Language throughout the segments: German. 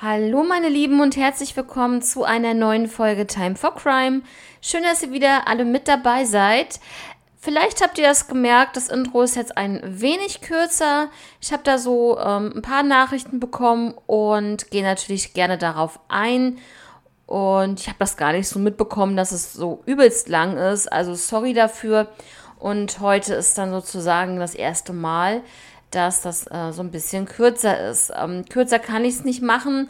Hallo meine Lieben und herzlich willkommen zu einer neuen Folge Time for Crime. Schön, dass ihr wieder alle mit dabei seid. Vielleicht habt ihr das gemerkt, das Intro ist jetzt ein wenig kürzer. Ich habe da so ähm, ein paar Nachrichten bekommen und gehe natürlich gerne darauf ein. Und ich habe das gar nicht so mitbekommen, dass es so übelst lang ist. Also sorry dafür. Und heute ist dann sozusagen das erste Mal, dass das äh, so ein bisschen kürzer ist. Ähm, kürzer kann ich es nicht machen.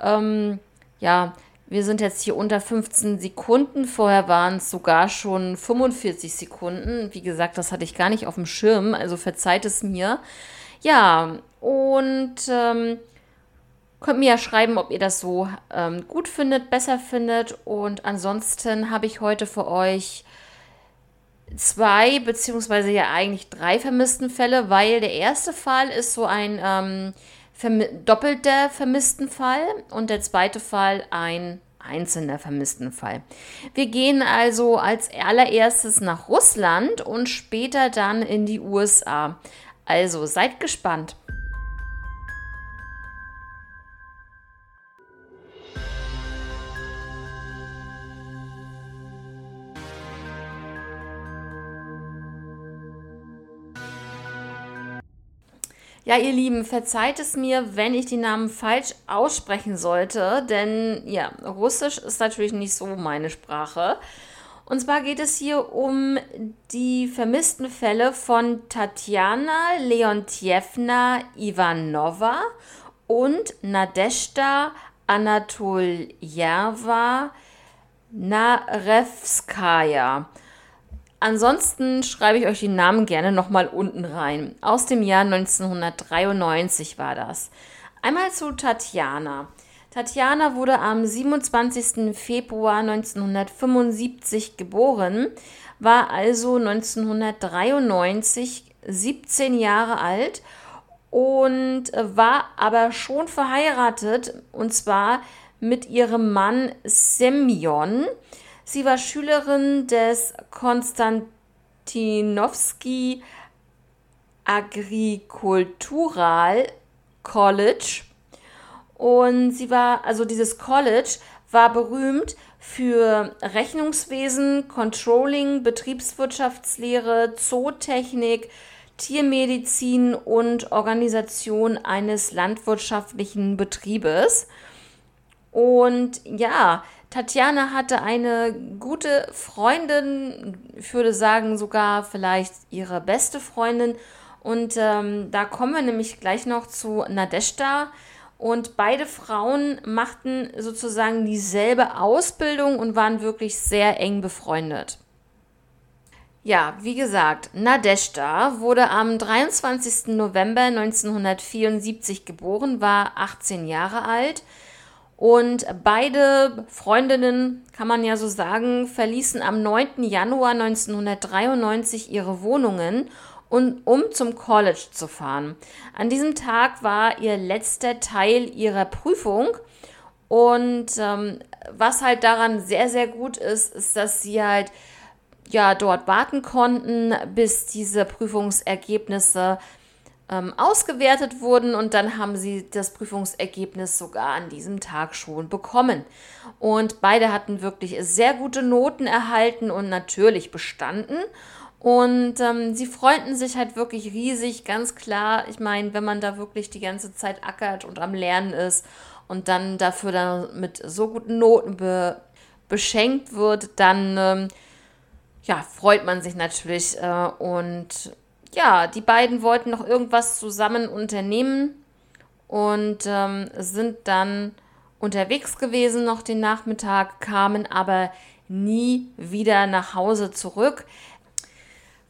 Ähm, ja, wir sind jetzt hier unter 15 Sekunden. Vorher waren es sogar schon 45 Sekunden. Wie gesagt, das hatte ich gar nicht auf dem Schirm, also verzeiht es mir. Ja, und ähm, könnt mir ja schreiben, ob ihr das so ähm, gut findet, besser findet. Und ansonsten habe ich heute für euch zwei, beziehungsweise ja eigentlich drei vermissten Fälle, weil der erste Fall ist so ein ähm, vermi doppelter vermissten Fall und der zweite Fall ein einzelner vermissten Fall. Wir gehen also als allererstes nach Russland und später dann in die USA. Also seid gespannt. Ja, ihr Lieben, verzeiht es mir, wenn ich die Namen falsch aussprechen sollte, denn ja, Russisch ist natürlich nicht so meine Sprache. Und zwar geht es hier um die vermissten Fälle von Tatjana Leontjewna Ivanova und Nadeshda Anatoljewa Narevskaya. Ansonsten schreibe ich euch die Namen gerne nochmal unten rein. Aus dem Jahr 1993 war das. Einmal zu Tatjana. Tatjana wurde am 27. Februar 1975 geboren, war also 1993 17 Jahre alt und war aber schon verheiratet und zwar mit ihrem Mann Semyon. Sie war Schülerin des Konstantinowski Agricultural College und sie war, also dieses College war berühmt für Rechnungswesen, Controlling, Betriebswirtschaftslehre, Zootechnik, Tiermedizin und Organisation eines landwirtschaftlichen Betriebes. Und ja, Tatjana hatte eine gute Freundin, ich würde sagen sogar vielleicht ihre beste Freundin. Und ähm, da kommen wir nämlich gleich noch zu Nadeshda. Und beide Frauen machten sozusagen dieselbe Ausbildung und waren wirklich sehr eng befreundet. Ja, wie gesagt, Nadeshda wurde am 23. November 1974 geboren, war 18 Jahre alt und beide Freundinnen, kann man ja so sagen, verließen am 9. Januar 1993 ihre Wohnungen, und, um zum College zu fahren. An diesem Tag war ihr letzter Teil ihrer Prüfung. Und ähm, was halt daran sehr, sehr gut ist, ist, dass sie halt ja dort warten konnten, bis diese Prüfungsergebnisse ähm, ausgewertet wurden und dann haben sie das Prüfungsergebnis sogar an diesem Tag schon bekommen. Und beide hatten wirklich sehr gute Noten erhalten und natürlich bestanden. Und ähm, sie freuten sich halt wirklich riesig, ganz klar. Ich meine, wenn man da wirklich die ganze Zeit ackert und am Lernen ist und dann dafür dann mit so guten Noten be beschenkt wird, dann ähm, ja, freut man sich natürlich. Äh, und ja, die beiden wollten noch irgendwas zusammen unternehmen und ähm, sind dann unterwegs gewesen noch den Nachmittag, kamen aber nie wieder nach Hause zurück.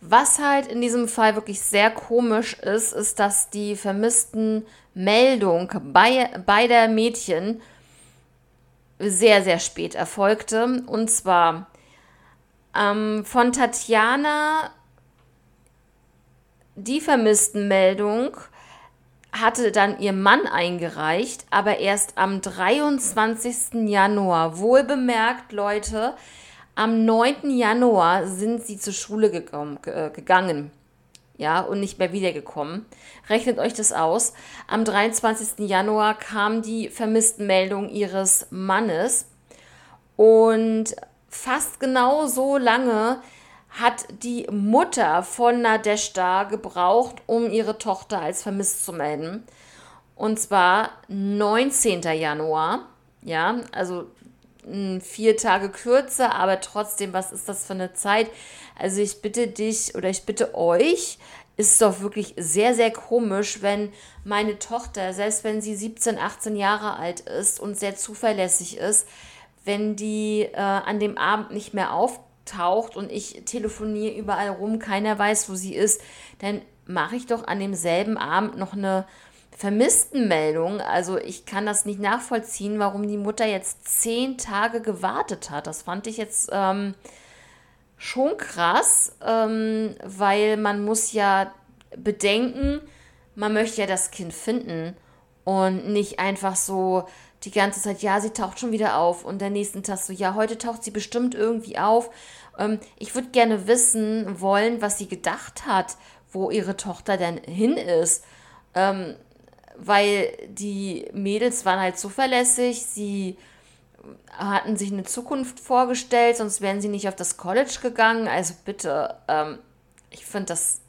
Was halt in diesem Fall wirklich sehr komisch ist, ist, dass die vermissten Meldung bei, beider Mädchen sehr, sehr spät erfolgte. Und zwar ähm, von Tatjana die vermissten Meldung hatte dann ihr Mann eingereicht, aber erst am 23. Januar. Wohl bemerkt, Leute, am 9. Januar sind sie zur Schule gegangen. ja, und nicht mehr wiedergekommen. Rechnet euch das aus. Am 23. Januar kam die Vermisstenmeldung ihres Mannes und fast genau so lange hat die Mutter von Nadeshda gebraucht, um ihre Tochter als vermisst zu melden. Und zwar 19. Januar. Ja, also vier Tage kürzer, aber trotzdem, was ist das für eine Zeit? Also ich bitte dich oder ich bitte euch, ist doch wirklich sehr, sehr komisch, wenn meine Tochter, selbst wenn sie 17, 18 Jahre alt ist und sehr zuverlässig ist, wenn die äh, an dem Abend nicht mehr auftaucht und ich telefoniere überall rum, keiner weiß, wo sie ist, dann mache ich doch an demselben Abend noch eine Vermisstenmeldung. Also ich kann das nicht nachvollziehen, warum die Mutter jetzt zehn Tage gewartet hat. Das fand ich jetzt ähm, schon krass, ähm, weil man muss ja bedenken, man möchte ja das Kind finden und nicht einfach so die ganze Zeit, ja, sie taucht schon wieder auf und der nächsten Tag so, ja, heute taucht sie bestimmt irgendwie auf. Ähm, ich würde gerne wissen wollen, was sie gedacht hat, wo ihre Tochter denn hin ist. Ähm, weil die Mädels waren halt zuverlässig, sie hatten sich eine Zukunft vorgestellt, sonst wären sie nicht auf das College gegangen. Also bitte, ähm, ich finde das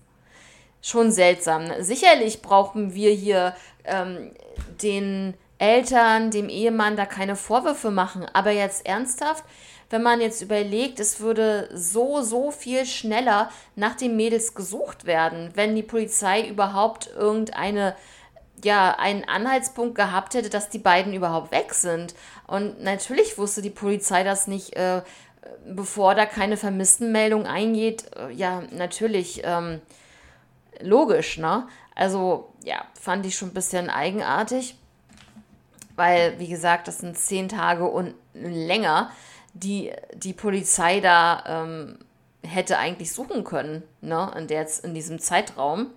schon seltsam. Sicherlich brauchen wir hier ähm, den Eltern, dem Ehemann da keine Vorwürfe machen, aber jetzt ernsthaft, wenn man jetzt überlegt, es würde so, so viel schneller nach den Mädels gesucht werden, wenn die Polizei überhaupt irgendeine ja einen Anhaltspunkt gehabt hätte, dass die beiden überhaupt weg sind. Und natürlich wusste die Polizei das nicht, äh, bevor da keine Vermisstenmeldung eingeht. Äh, ja, natürlich ähm, logisch, ne? Also ja, fand ich schon ein bisschen eigenartig, weil, wie gesagt, das sind zehn Tage und länger, die die Polizei da ähm, hätte eigentlich suchen können, ne? In, der, in diesem Zeitraum.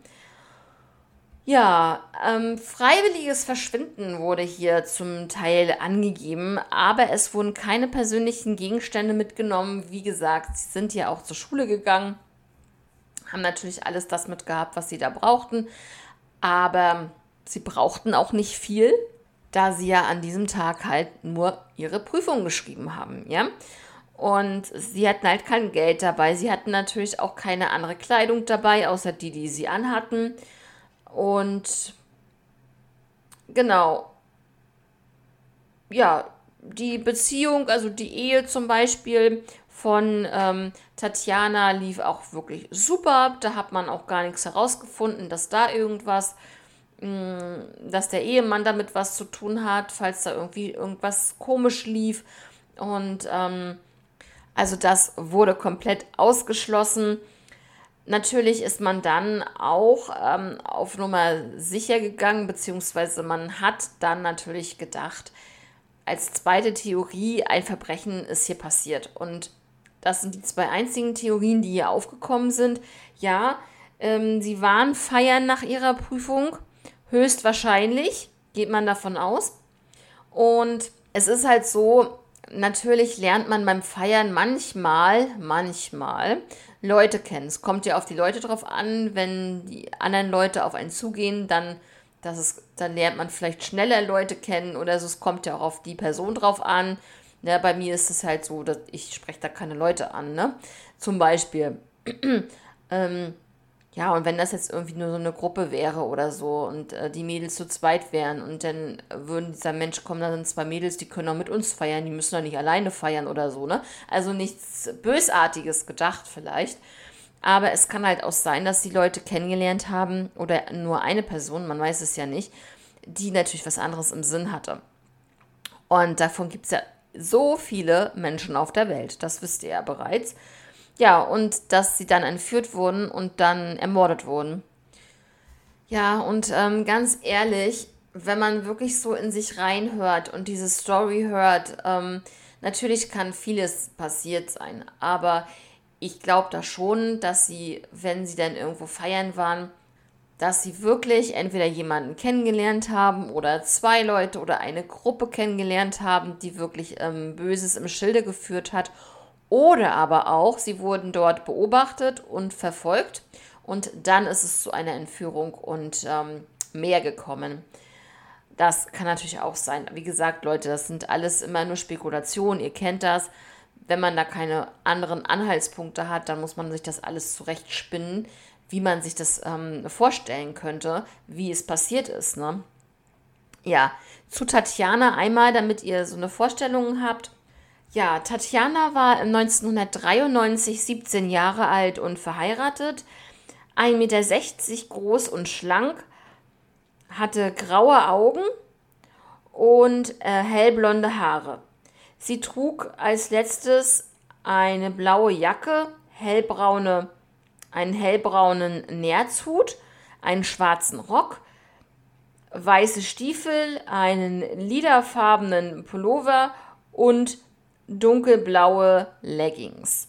Ja, ähm, freiwilliges Verschwinden wurde hier zum Teil angegeben, aber es wurden keine persönlichen Gegenstände mitgenommen. Wie gesagt, sie sind ja auch zur Schule gegangen, haben natürlich alles das mitgehabt, was sie da brauchten, aber sie brauchten auch nicht viel, da sie ja an diesem Tag halt nur ihre Prüfung geschrieben haben, ja. Und sie hatten halt kein Geld dabei. Sie hatten natürlich auch keine andere Kleidung dabei, außer die, die sie anhatten. Und genau, ja, die Beziehung, also die Ehe zum Beispiel von ähm, Tatjana lief auch wirklich super. Da hat man auch gar nichts herausgefunden, dass da irgendwas, mm, dass der Ehemann damit was zu tun hat, falls da irgendwie irgendwas komisch lief. Und ähm, also das wurde komplett ausgeschlossen. Natürlich ist man dann auch ähm, auf Nummer sicher gegangen, beziehungsweise man hat dann natürlich gedacht, als zweite Theorie, ein Verbrechen ist hier passiert. Und das sind die zwei einzigen Theorien, die hier aufgekommen sind. Ja, ähm, sie waren feiern nach ihrer Prüfung, höchstwahrscheinlich, geht man davon aus. Und es ist halt so, natürlich lernt man beim Feiern manchmal, manchmal Leute kennen. Es kommt ja auf die Leute drauf an, wenn die anderen Leute auf einen zugehen, dann, das ist, dann lernt man vielleicht schneller Leute kennen oder so. Es kommt ja auch auf die Person drauf an. Ja, bei mir ist es halt so, dass ich spreche da keine Leute an, ne? Zum Beispiel. ähm, ja, und wenn das jetzt irgendwie nur so eine Gruppe wäre oder so und äh, die Mädels zu zweit wären und dann würden dieser Mensch kommen, da sind zwei Mädels, die können auch mit uns feiern, die müssen doch nicht alleine feiern oder so, ne? Also nichts Bösartiges gedacht vielleicht. Aber es kann halt auch sein, dass die Leute kennengelernt haben oder nur eine Person, man weiß es ja nicht, die natürlich was anderes im Sinn hatte. Und davon gibt es ja so viele Menschen auf der Welt, das wisst ihr ja bereits. Ja, und dass sie dann entführt wurden und dann ermordet wurden. Ja, und ähm, ganz ehrlich, wenn man wirklich so in sich reinhört und diese Story hört, ähm, natürlich kann vieles passiert sein, aber ich glaube da schon, dass sie, wenn sie dann irgendwo feiern waren, dass sie wirklich entweder jemanden kennengelernt haben oder zwei Leute oder eine Gruppe kennengelernt haben, die wirklich ähm, Böses im Schilde geführt hat oder aber auch, sie wurden dort beobachtet und verfolgt und dann ist es zu einer Entführung und ähm, mehr gekommen. Das kann natürlich auch sein. Wie gesagt, Leute, das sind alles immer nur Spekulationen. Ihr kennt das. Wenn man da keine anderen Anhaltspunkte hat, dann muss man sich das alles zurechtspinnen, wie man sich das ähm, vorstellen könnte, wie es passiert ist. Ne? Ja, zu Tatjana einmal, damit ihr so eine Vorstellung habt. Ja, Tatjana war 1993 17 Jahre alt und verheiratet, 1,60 Meter groß und schlank, hatte graue Augen und äh, hellblonde Haare. Sie trug als letztes eine blaue Jacke, hellbraune, einen hellbraunen Nerzhut, einen schwarzen Rock, weiße Stiefel, einen lilafarbenen Pullover und dunkelblaue Leggings.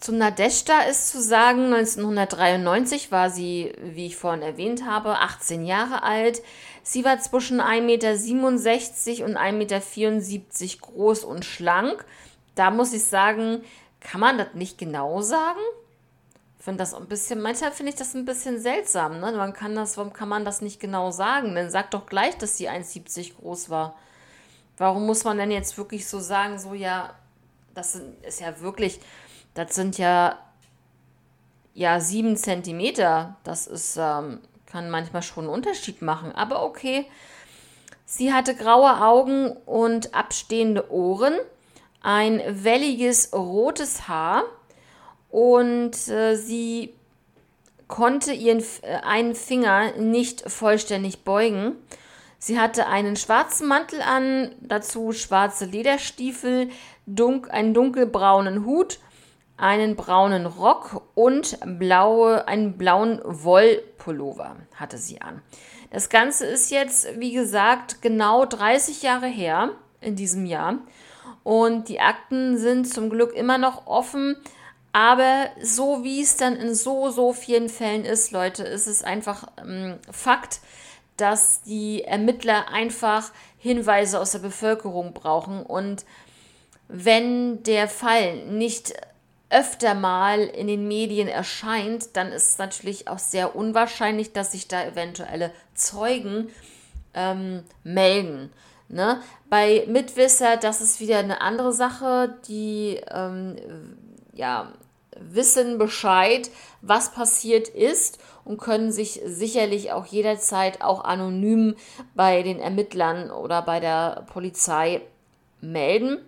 Zu Nadeshda ist zu sagen, 1993 war sie, wie ich vorhin erwähnt habe, 18 Jahre alt. Sie war zwischen 1,67 Meter und 1,74 Meter groß und schlank. Da muss ich sagen, kann man das nicht genau sagen? Finde das ein bisschen, manchmal finde ich das ein bisschen seltsam. Ne? Man kann das, warum kann man das nicht genau sagen? Dann sagt doch gleich, dass sie 1,70 groß war. Warum muss man denn jetzt wirklich so sagen, so ja, das ist ja wirklich, das sind ja ja sieben Zentimeter. Das ist, ähm, kann manchmal schon einen Unterschied machen. Aber okay. Sie hatte graue Augen und abstehende Ohren, ein welliges rotes Haar und äh, sie konnte ihren äh, einen Finger nicht vollständig beugen. Sie hatte einen schwarzen Mantel an, dazu schwarze Lederstiefel, dunk, einen dunkelbraunen Hut, einen braunen Rock und blaue, einen blauen Wollpullover hatte sie an. Das Ganze ist jetzt, wie gesagt, genau 30 Jahre her in diesem Jahr. Und die Akten sind zum Glück immer noch offen. Aber so wie es dann in so, so vielen Fällen ist, Leute, ist es einfach ähm, Fakt, dass die Ermittler einfach Hinweise aus der Bevölkerung brauchen. Und wenn der Fall nicht öfter mal in den Medien erscheint, dann ist es natürlich auch sehr unwahrscheinlich, dass sich da eventuelle Zeugen ähm, melden. Ne? Bei Mitwisser, das ist wieder eine andere Sache, die ähm, ja, wissen Bescheid, was passiert ist und können sich sicherlich auch jederzeit auch anonym bei den Ermittlern oder bei der Polizei melden.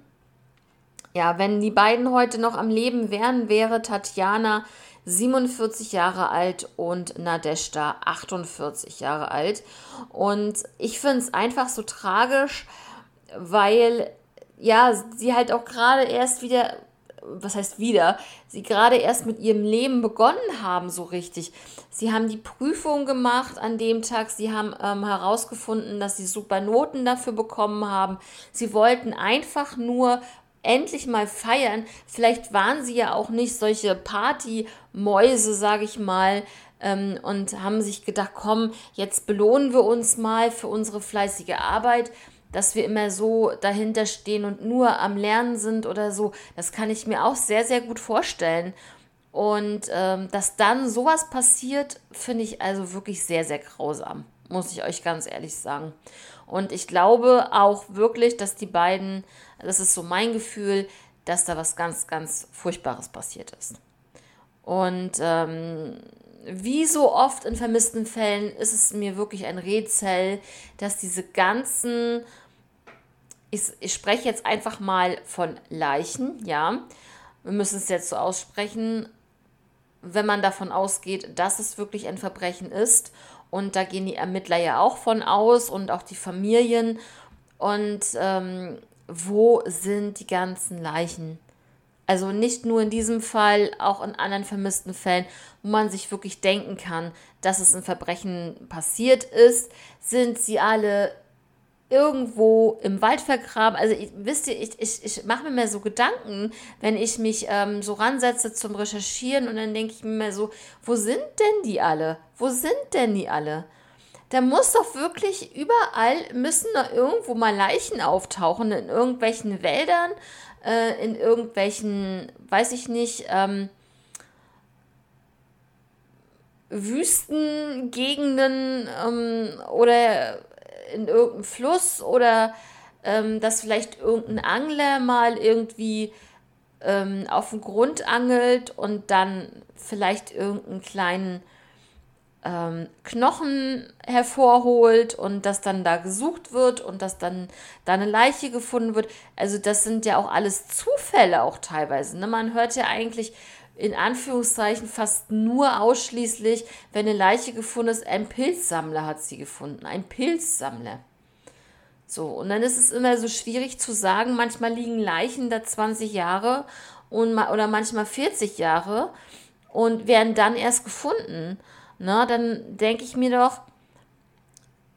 Ja, wenn die beiden heute noch am Leben wären, wäre Tatjana 47 Jahre alt und Nadeshda 48 Jahre alt. Und ich finde es einfach so tragisch, weil ja, sie halt auch gerade erst wieder was heißt wieder, sie gerade erst mit ihrem Leben begonnen haben, so richtig. Sie haben die Prüfung gemacht an dem Tag, sie haben ähm, herausgefunden, dass sie super Noten dafür bekommen haben. Sie wollten einfach nur endlich mal feiern. Vielleicht waren sie ja auch nicht solche Partymäuse, sage ich mal, ähm, und haben sich gedacht, komm, jetzt belohnen wir uns mal für unsere fleißige Arbeit dass wir immer so dahinter stehen und nur am Lernen sind oder so. Das kann ich mir auch sehr, sehr gut vorstellen. Und ähm, dass dann sowas passiert, finde ich also wirklich sehr, sehr grausam, muss ich euch ganz ehrlich sagen. Und ich glaube auch wirklich, dass die beiden, das ist so mein Gefühl, dass da was ganz, ganz Furchtbares passiert ist. Und ähm, wie so oft in vermissten Fällen ist es mir wirklich ein Rätsel, dass diese ganzen ich, ich spreche jetzt einfach mal von Leichen, ja. Wir müssen es jetzt so aussprechen, wenn man davon ausgeht, dass es wirklich ein Verbrechen ist. Und da gehen die Ermittler ja auch von aus und auch die Familien. Und ähm, wo sind die ganzen Leichen? Also nicht nur in diesem Fall, auch in anderen vermissten Fällen, wo man sich wirklich denken kann, dass es ein Verbrechen passiert ist, sind sie alle irgendwo im Wald vergraben. Also ich, wisst ihr, ich, ich, ich mache mir mehr so Gedanken, wenn ich mich ähm, so ransetze zum Recherchieren und dann denke ich mir mehr so, wo sind denn die alle? Wo sind denn die alle? Da muss doch wirklich überall, müssen da irgendwo mal Leichen auftauchen, in irgendwelchen Wäldern, äh, in irgendwelchen, weiß ich nicht, ähm, Wüstengegenden ähm, oder in irgendeinem Fluss oder ähm, dass vielleicht irgendein Angler mal irgendwie ähm, auf den Grund angelt und dann vielleicht irgendeinen kleinen ähm, Knochen hervorholt und dass dann da gesucht wird und dass dann da eine Leiche gefunden wird. Also das sind ja auch alles Zufälle auch teilweise. Ne? Man hört ja eigentlich in Anführungszeichen fast nur ausschließlich, wenn eine Leiche gefunden ist, ein Pilzsammler hat sie gefunden. Ein Pilzsammler. So, und dann ist es immer so schwierig zu sagen, manchmal liegen Leichen da 20 Jahre und, oder manchmal 40 Jahre und werden dann erst gefunden. Na, dann denke ich mir doch,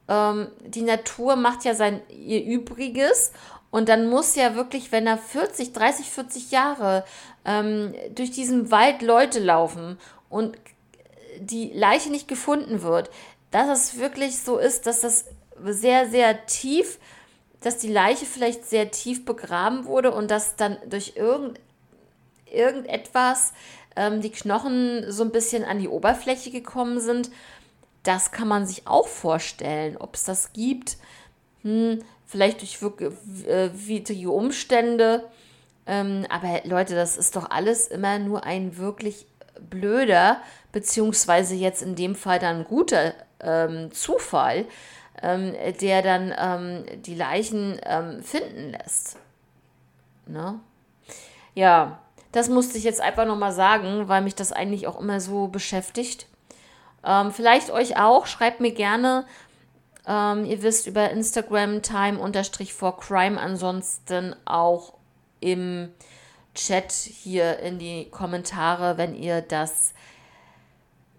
ähm, die Natur macht ja sein ihr Übriges und dann muss ja wirklich, wenn er 40, 30, 40 Jahre ähm, durch diesen Wald Leute laufen und die Leiche nicht gefunden wird, dass es wirklich so ist, dass das sehr, sehr tief, dass die Leiche vielleicht sehr tief begraben wurde und dass dann durch irgend, irgendetwas ähm, die Knochen so ein bisschen an die Oberfläche gekommen sind. Das kann man sich auch vorstellen, ob es das gibt. Hm, vielleicht durch äh, widrige Umstände. Ähm, aber Leute, das ist doch alles immer nur ein wirklich blöder, beziehungsweise jetzt in dem Fall dann guter ähm, Zufall, ähm, der dann ähm, die Leichen ähm, finden lässt. Ne? Ja, das musste ich jetzt einfach nochmal sagen, weil mich das eigentlich auch immer so beschäftigt. Ähm, vielleicht euch auch, schreibt mir gerne, ähm, ihr wisst über Instagram time-for-crime, ansonsten auch im Chat hier in die Kommentare, wenn ihr das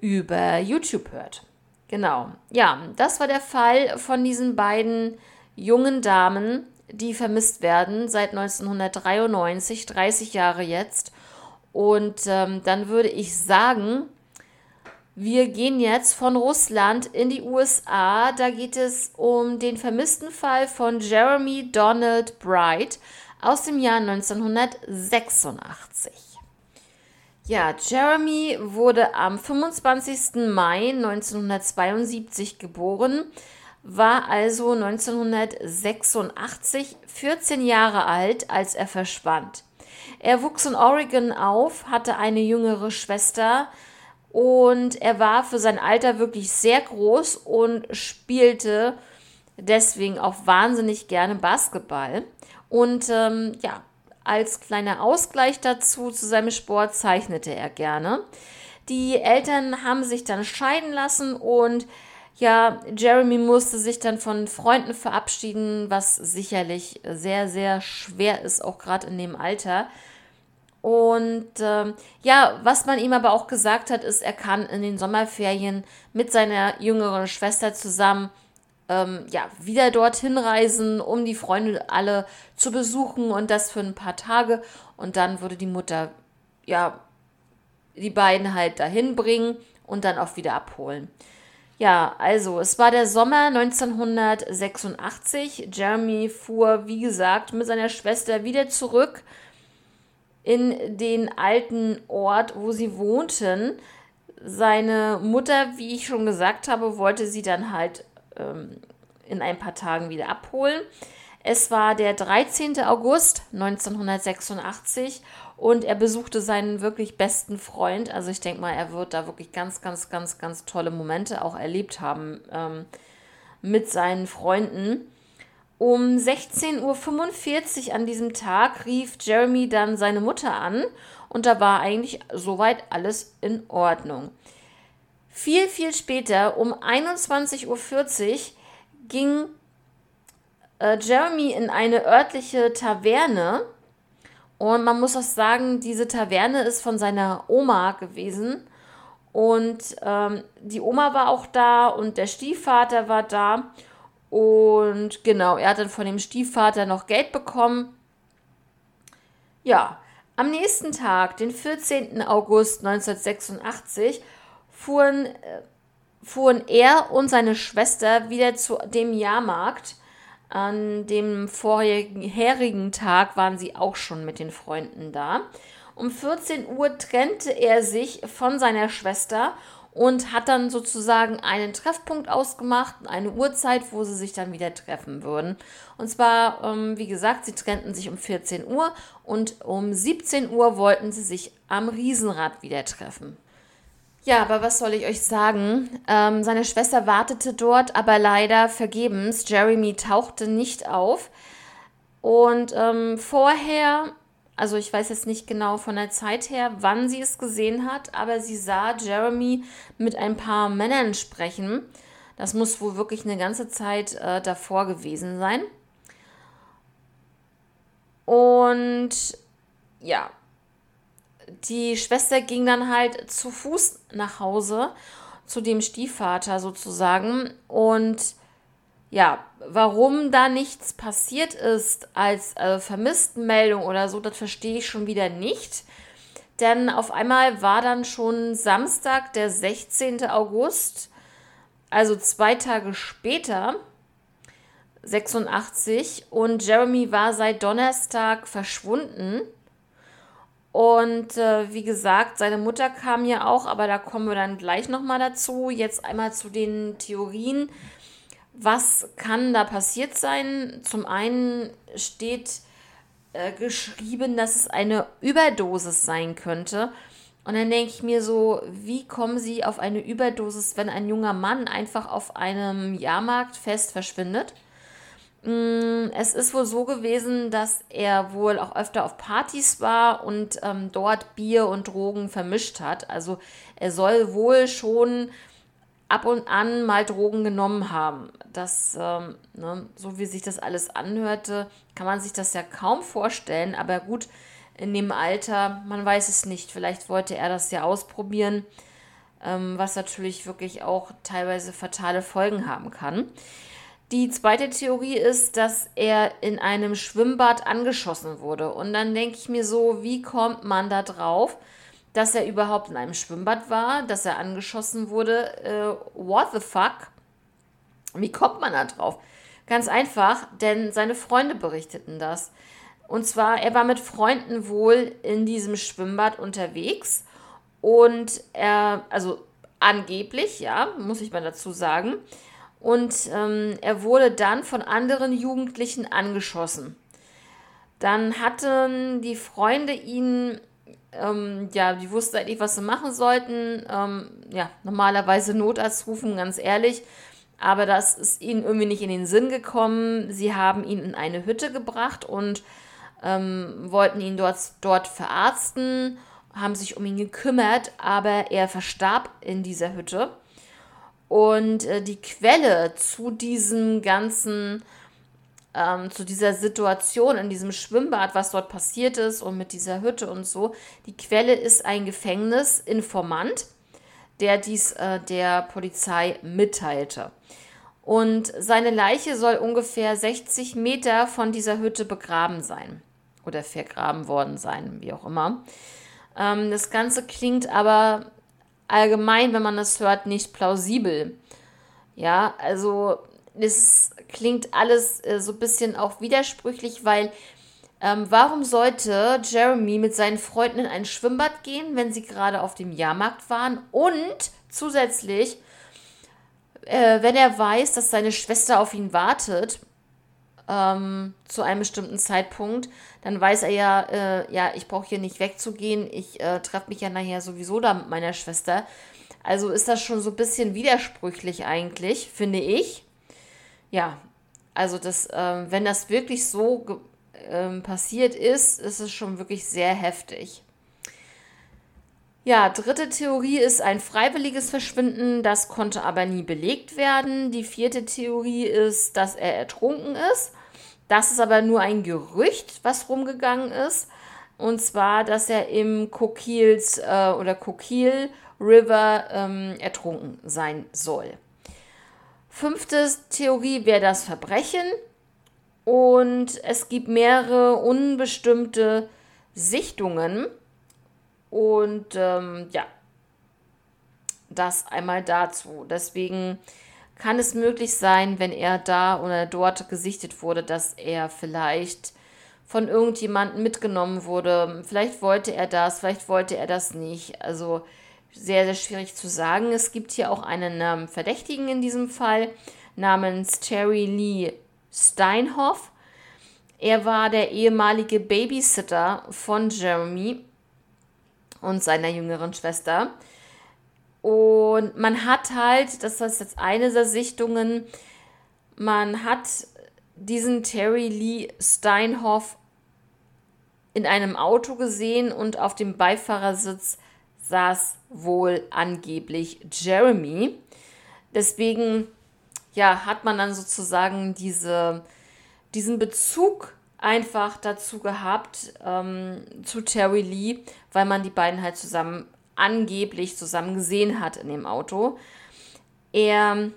über YouTube hört. Genau. Ja, das war der Fall von diesen beiden jungen Damen, die vermisst werden seit 1993, 30 Jahre jetzt. Und ähm, dann würde ich sagen, wir gehen jetzt von Russland in die USA. Da geht es um den vermissten Fall von Jeremy Donald Bright aus dem Jahr 1986. Ja, Jeremy wurde am 25. Mai 1972 geboren, war also 1986 14 Jahre alt, als er verschwand. Er wuchs in Oregon auf, hatte eine jüngere Schwester, und er war für sein Alter wirklich sehr groß und spielte deswegen auch wahnsinnig gerne Basketball. Und ähm, ja, als kleiner Ausgleich dazu zu seinem Sport zeichnete er gerne. Die Eltern haben sich dann scheiden lassen und ja, Jeremy musste sich dann von Freunden verabschieden, was sicherlich sehr, sehr schwer ist, auch gerade in dem Alter. Und ähm, ja, was man ihm aber auch gesagt hat, ist, er kann in den Sommerferien mit seiner jüngeren Schwester zusammen ähm, ja, wieder dorthin reisen, um die Freunde alle zu besuchen und das für ein paar Tage. Und dann würde die Mutter ja die beiden halt dahin bringen und dann auch wieder abholen. Ja, also es war der Sommer 1986. Jeremy fuhr, wie gesagt, mit seiner Schwester wieder zurück in den alten Ort, wo sie wohnten. Seine Mutter, wie ich schon gesagt habe, wollte sie dann halt ähm, in ein paar Tagen wieder abholen. Es war der 13. August 1986 und er besuchte seinen wirklich besten Freund. Also ich denke mal, er wird da wirklich ganz, ganz, ganz, ganz tolle Momente auch erlebt haben ähm, mit seinen Freunden. Um 16.45 Uhr an diesem Tag rief Jeremy dann seine Mutter an und da war eigentlich soweit alles in Ordnung. Viel, viel später, um 21.40 Uhr, ging äh, Jeremy in eine örtliche Taverne und man muss auch sagen, diese Taverne ist von seiner Oma gewesen. Und ähm, die Oma war auch da und der Stiefvater war da. Und genau, er hat dann von dem Stiefvater noch Geld bekommen. Ja, am nächsten Tag, den 14. August 1986, fuhren, äh, fuhren er und seine Schwester wieder zu dem Jahrmarkt. An dem vorherigen Tag waren sie auch schon mit den Freunden da. Um 14 Uhr trennte er sich von seiner Schwester und hat dann sozusagen einen Treffpunkt ausgemacht, eine Uhrzeit, wo sie sich dann wieder treffen würden. Und zwar, ähm, wie gesagt, sie trennten sich um 14 Uhr und um 17 Uhr wollten sie sich am Riesenrad wieder treffen. Ja, aber was soll ich euch sagen? Ähm, seine Schwester wartete dort, aber leider vergebens. Jeremy tauchte nicht auf. Und ähm, vorher also ich weiß jetzt nicht genau von der Zeit her, wann sie es gesehen hat, aber sie sah Jeremy mit ein paar Männern sprechen. Das muss wohl wirklich eine ganze Zeit äh, davor gewesen sein. Und ja, die Schwester ging dann halt zu Fuß nach Hause, zu dem Stiefvater sozusagen. Und ja, warum da nichts passiert ist als äh, Vermisstenmeldung oder so, das verstehe ich schon wieder nicht. Denn auf einmal war dann schon Samstag, der 16. August, also zwei Tage später, 86, und Jeremy war seit Donnerstag verschwunden. Und äh, wie gesagt, seine Mutter kam ja auch, aber da kommen wir dann gleich nochmal dazu. Jetzt einmal zu den Theorien was kann da passiert sein? Zum einen steht äh, geschrieben, dass es eine Überdosis sein könnte. Und dann denke ich mir so, wie kommen Sie auf eine Überdosis, wenn ein junger Mann einfach auf einem Jahrmarktfest verschwindet? Mm, es ist wohl so gewesen, dass er wohl auch öfter auf Partys war und ähm, dort Bier und Drogen vermischt hat. Also er soll wohl schon ab und an mal Drogen genommen haben. Das, ähm, ne, so wie sich das alles anhörte, kann man sich das ja kaum vorstellen. Aber gut, in dem Alter, man weiß es nicht. Vielleicht wollte er das ja ausprobieren, ähm, was natürlich wirklich auch teilweise fatale Folgen haben kann. Die zweite Theorie ist, dass er in einem Schwimmbad angeschossen wurde. Und dann denke ich mir so, wie kommt man da drauf? Dass er überhaupt in einem Schwimmbad war, dass er angeschossen wurde. Äh, what the fuck? Wie kommt man da drauf? Ganz einfach, denn seine Freunde berichteten das. Und zwar, er war mit Freunden wohl in diesem Schwimmbad unterwegs und er, also angeblich, ja, muss ich mal dazu sagen. Und ähm, er wurde dann von anderen Jugendlichen angeschossen. Dann hatten die Freunde ihn ähm, ja, die wussten eigentlich, was sie machen sollten. Ähm, ja, normalerweise Notarzt rufen, ganz ehrlich. Aber das ist ihnen irgendwie nicht in den Sinn gekommen. Sie haben ihn in eine Hütte gebracht und ähm, wollten ihn dort, dort verarzten, haben sich um ihn gekümmert, aber er verstarb in dieser Hütte. Und äh, die Quelle zu diesem ganzen ähm, zu dieser Situation in diesem Schwimmbad, was dort passiert ist und mit dieser Hütte und so. Die Quelle ist ein Gefängnisinformant, der dies äh, der Polizei mitteilte. Und seine Leiche soll ungefähr 60 Meter von dieser Hütte begraben sein oder vergraben worden sein, wie auch immer. Ähm, das Ganze klingt aber allgemein, wenn man das hört, nicht plausibel. Ja, also es klingt alles äh, so ein bisschen auch widersprüchlich, weil ähm, warum sollte Jeremy mit seinen Freunden in ein Schwimmbad gehen, wenn sie gerade auf dem Jahrmarkt waren? Und zusätzlich, äh, wenn er weiß, dass seine Schwester auf ihn wartet, ähm, zu einem bestimmten Zeitpunkt, dann weiß er ja, äh, ja, ich brauche hier nicht wegzugehen, ich äh, treffe mich ja nachher sowieso da mit meiner Schwester. Also ist das schon so ein bisschen widersprüchlich eigentlich, finde ich. Ja, also das, ähm, wenn das wirklich so ähm, passiert ist, ist es schon wirklich sehr heftig. Ja, dritte Theorie ist ein freiwilliges Verschwinden, das konnte aber nie belegt werden. Die vierte Theorie ist, dass er ertrunken ist. Das ist aber nur ein Gerücht, was rumgegangen ist. Und zwar, dass er im Kokils äh, oder Kokil River ähm, ertrunken sein soll. Fünfte Theorie wäre das Verbrechen. Und es gibt mehrere unbestimmte Sichtungen. Und ähm, ja, das einmal dazu. Deswegen kann es möglich sein, wenn er da oder dort gesichtet wurde, dass er vielleicht von irgendjemandem mitgenommen wurde. Vielleicht wollte er das, vielleicht wollte er das nicht. Also sehr, sehr schwierig zu sagen. Es gibt hier auch einen ähm, Verdächtigen in diesem Fall namens Terry Lee Steinhoff. Er war der ehemalige Babysitter von Jeremy und seiner jüngeren Schwester. Und man hat halt, das ist jetzt eine der Sichtungen, man hat diesen Terry Lee Steinhoff in einem Auto gesehen und auf dem Beifahrersitz saß wohl angeblich Jeremy. Deswegen ja, hat man dann sozusagen diese, diesen Bezug einfach dazu gehabt ähm, zu Terry Lee, weil man die beiden halt zusammen angeblich zusammen gesehen hat in dem Auto. Er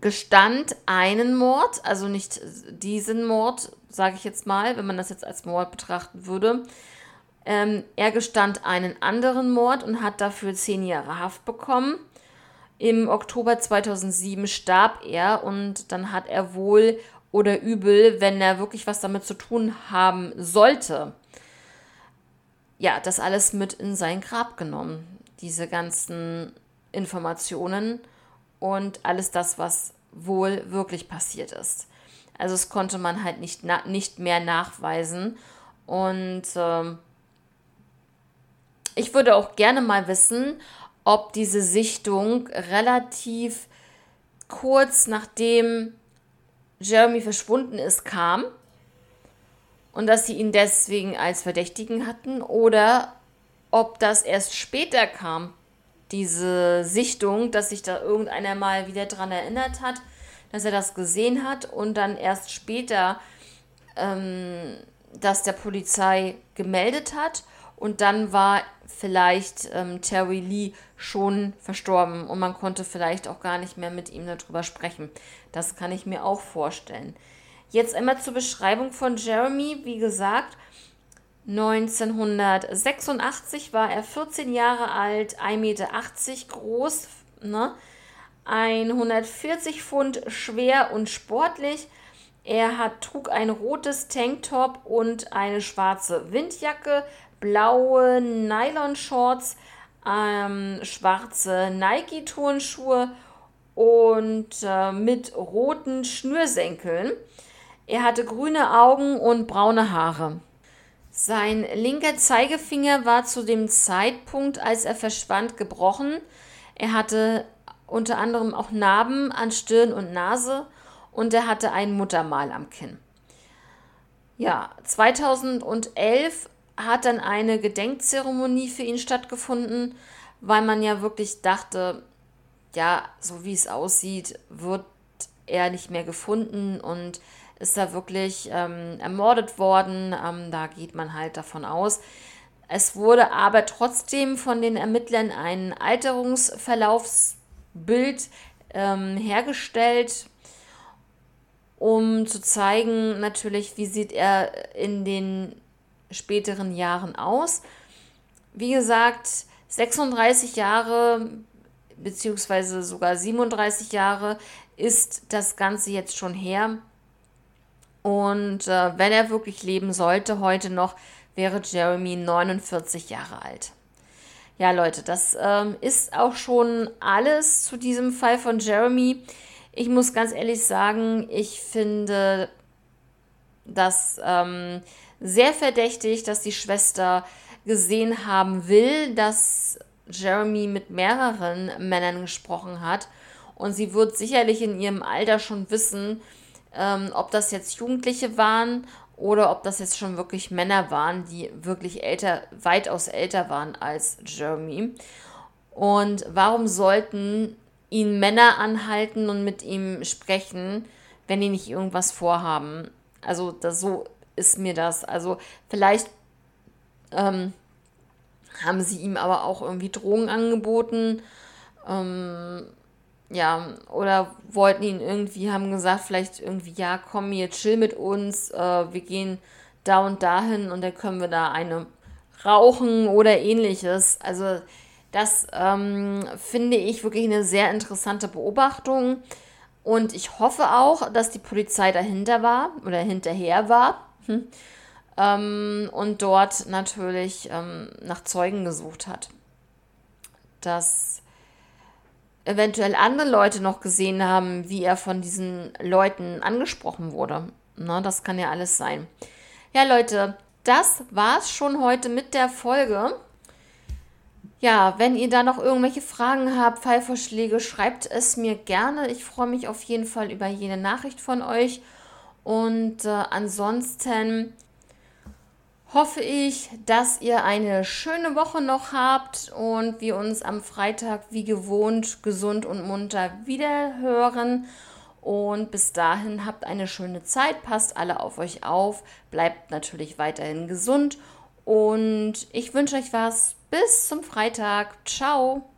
gestand einen Mord, also nicht diesen Mord, sage ich jetzt mal, wenn man das jetzt als Mord betrachten würde. Ähm, er gestand einen anderen Mord und hat dafür zehn Jahre Haft bekommen. Im Oktober 2007 starb er und dann hat er wohl oder übel, wenn er wirklich was damit zu tun haben sollte, ja, das alles mit in sein Grab genommen. Diese ganzen Informationen und alles das, was wohl wirklich passiert ist. Also es konnte man halt nicht, nicht mehr nachweisen. Und ähm, ich würde auch gerne mal wissen, ob diese Sichtung relativ kurz nachdem Jeremy verschwunden ist, kam und dass sie ihn deswegen als Verdächtigen hatten oder ob das erst später kam, diese Sichtung, dass sich da irgendeiner mal wieder dran erinnert hat, dass er das gesehen hat und dann erst später ähm, das der Polizei gemeldet hat und dann war vielleicht ähm, Terry Lee schon verstorben und man konnte vielleicht auch gar nicht mehr mit ihm darüber sprechen. Das kann ich mir auch vorstellen. Jetzt einmal zur Beschreibung von Jeremy. Wie gesagt, 1986 war er 14 Jahre alt, 1,80 Meter groß, ne? 140 Pfund schwer und sportlich. Er hat, trug ein rotes Tanktop und eine schwarze Windjacke, blaue Nylon-Shorts, ähm, schwarze Nike-Turnschuhe und äh, mit roten Schnürsenkeln. Er hatte grüne Augen und braune Haare. Sein linker Zeigefinger war zu dem Zeitpunkt, als er verschwand, gebrochen. Er hatte unter anderem auch Narben an Stirn und Nase und er hatte ein Muttermal am Kinn. Ja, 2011 hat dann eine Gedenkzeremonie für ihn stattgefunden, weil man ja wirklich dachte, ja, so wie es aussieht, wird er nicht mehr gefunden und ist da wirklich ähm, ermordet worden. Ähm, da geht man halt davon aus. Es wurde aber trotzdem von den Ermittlern ein Alterungsverlaufsbild ähm, hergestellt, um zu zeigen, natürlich, wie sieht er in den späteren Jahren aus. Wie gesagt, 36 Jahre beziehungsweise sogar 37 Jahre ist das Ganze jetzt schon her. Und äh, wenn er wirklich leben sollte, heute noch, wäre Jeremy 49 Jahre alt. Ja, Leute, das ähm, ist auch schon alles zu diesem Fall von Jeremy. Ich muss ganz ehrlich sagen, ich finde das ähm, sehr verdächtig, dass die Schwester gesehen haben will, dass Jeremy mit mehreren Männern gesprochen hat. Und sie wird sicherlich in ihrem Alter schon wissen, ähm, ob das jetzt Jugendliche waren oder ob das jetzt schon wirklich Männer waren, die wirklich älter, weitaus älter waren als Jeremy. Und warum sollten ihn Männer anhalten und mit ihm sprechen, wenn die nicht irgendwas vorhaben? Also das, so ist mir das. Also vielleicht ähm, haben sie ihm aber auch irgendwie Drogen angeboten. Ähm, ja, oder wollten ihn irgendwie, haben gesagt, vielleicht irgendwie, ja, komm hier, chill mit uns, äh, wir gehen da und dahin und dann können wir da eine rauchen oder ähnliches. Also das ähm, finde ich wirklich eine sehr interessante Beobachtung. Und ich hoffe auch, dass die Polizei dahinter war oder hinterher war. Hm ähm, und dort natürlich ähm, nach Zeugen gesucht hat. dass eventuell andere Leute noch gesehen haben, wie er von diesen Leuten angesprochen wurde. Na, das kann ja alles sein. Ja, Leute, das war's schon heute mit der Folge. Ja, wenn ihr da noch irgendwelche Fragen habt, Fallvorschläge, schreibt es mir gerne. Ich freue mich auf jeden Fall über jede Nachricht von euch. Und äh, ansonsten hoffe ich, dass ihr eine schöne Woche noch habt und wir uns am Freitag wie gewohnt gesund und munter wieder hören. Und bis dahin habt eine schöne Zeit, passt alle auf euch auf, bleibt natürlich weiterhin gesund und ich wünsche euch was. Bis zum Freitag. Ciao.